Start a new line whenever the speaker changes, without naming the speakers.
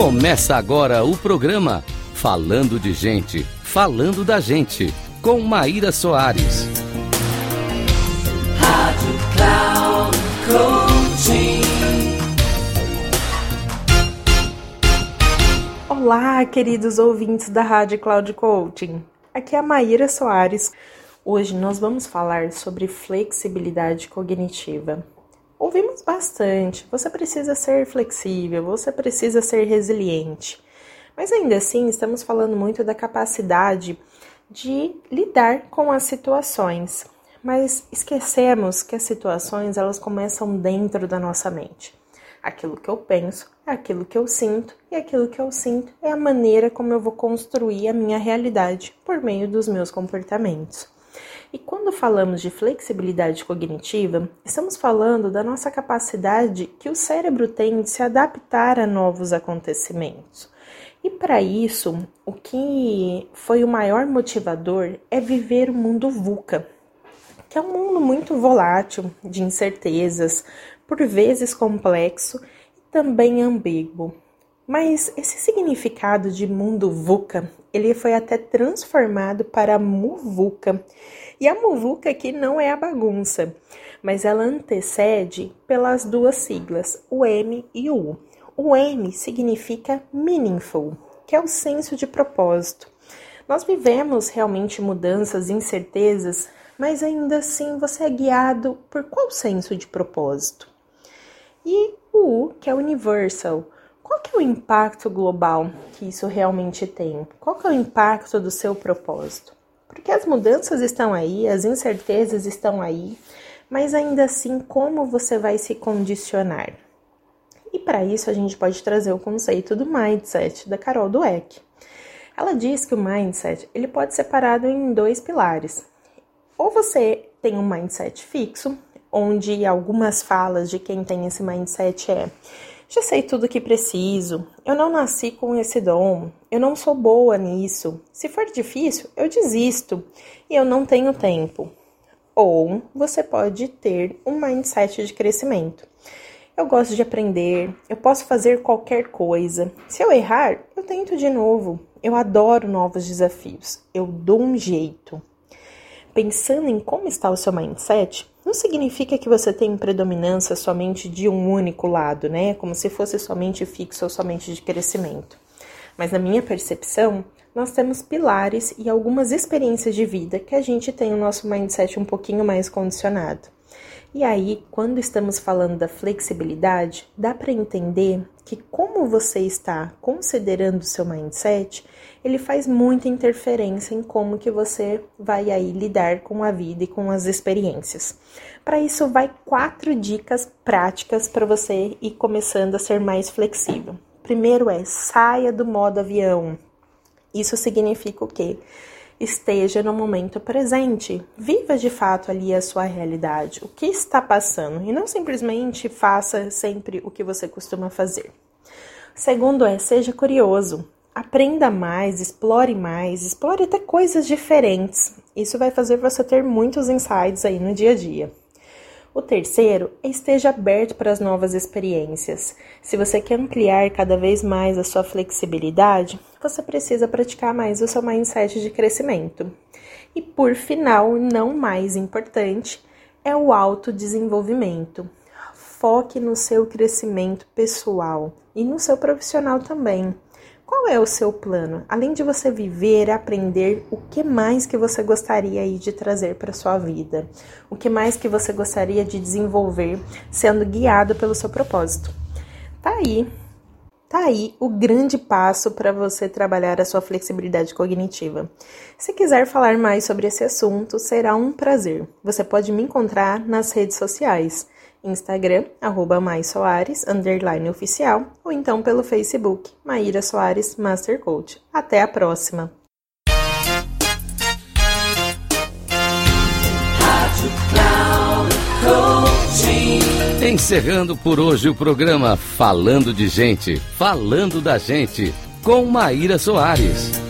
Começa agora o programa Falando de Gente, Falando da Gente, com Maíra Soares. Rádio Cloud
Coaching. Olá, queridos ouvintes da Rádio Cloud Coaching. Aqui é a Maíra Soares. Hoje nós vamos falar sobre flexibilidade cognitiva. Ouvimos bastante. Você precisa ser flexível, você precisa ser resiliente. Mas ainda assim, estamos falando muito da capacidade de lidar com as situações. Mas esquecemos que as situações elas começam dentro da nossa mente. Aquilo que eu penso é aquilo que eu sinto, e aquilo que eu sinto é a maneira como eu vou construir a minha realidade por meio dos meus comportamentos. E quando falamos de flexibilidade cognitiva, estamos falando da nossa capacidade que o cérebro tem de se adaptar a novos acontecimentos. E para isso, o que foi o maior motivador é viver o mundo VUCA, que é um mundo muito volátil, de incertezas, por vezes complexo e também ambíguo. Mas esse significado de mundo VUCA, ele foi até transformado para MUVUCA, e a muvuca aqui não é a bagunça, mas ela antecede pelas duas siglas, o M e o U. O M significa meaningful, que é o senso de propósito. Nós vivemos realmente mudanças, incertezas, mas ainda assim você é guiado por qual senso de propósito? E o U, que é universal. Qual que é o impacto global que isso realmente tem? Qual que é o impacto do seu propósito? Porque as mudanças estão aí, as incertezas estão aí, mas ainda assim, como você vai se condicionar? E para isso a gente pode trazer o conceito do mindset da Carol Dweck. Ela diz que o mindset ele pode ser separado em dois pilares. Ou você tem um mindset fixo, onde algumas falas de quem tem esse mindset é já sei tudo o que preciso. Eu não nasci com esse dom. Eu não sou boa nisso. Se for difícil, eu desisto. E eu não tenho tempo. Ou você pode ter um mindset de crescimento. Eu gosto de aprender, eu posso fazer qualquer coisa. Se eu errar, eu tento de novo. Eu adoro novos desafios. Eu dou um jeito. Pensando em como está o seu mindset, não significa que você tem predominância somente de um único lado, né? Como se fosse somente fixo ou somente de crescimento. Mas na minha percepção, nós temos pilares e algumas experiências de vida que a gente tem o nosso mindset um pouquinho mais condicionado. E aí, quando estamos falando da flexibilidade, dá para entender que como você está considerando o seu mindset, ele faz muita interferência em como que você vai aí lidar com a vida e com as experiências. Para isso, vai quatro dicas práticas para você ir começando a ser mais flexível. Primeiro é saia do modo avião. Isso significa o quê? Esteja no momento presente. Viva de fato ali a sua realidade, o que está passando, e não simplesmente faça sempre o que você costuma fazer. Segundo é, seja curioso. Aprenda mais, explore mais, explore até coisas diferentes. Isso vai fazer você ter muitos insights aí no dia a dia. O terceiro é esteja aberto para as novas experiências. Se você quer ampliar cada vez mais a sua flexibilidade, você precisa praticar mais o seu mindset de crescimento. E por final, não mais importante, é o autodesenvolvimento. Foque no seu crescimento pessoal e no seu profissional também. Qual é o seu plano? Além de você viver, aprender, o que mais que você gostaria aí de trazer para sua vida? O que mais que você gostaria de desenvolver sendo guiado pelo seu propósito? Tá aí. Tá aí o grande passo para você trabalhar a sua flexibilidade cognitiva. Se quiser falar mais sobre esse assunto, será um prazer. Você pode me encontrar nas redes sociais. Instagram, arroba Mais Soares, underline oficial, ou então pelo Facebook, Maíra Soares Master Coach. Até a próxima!
Encerrando por hoje o programa Falando de Gente, Falando da Gente, com Maíra Soares.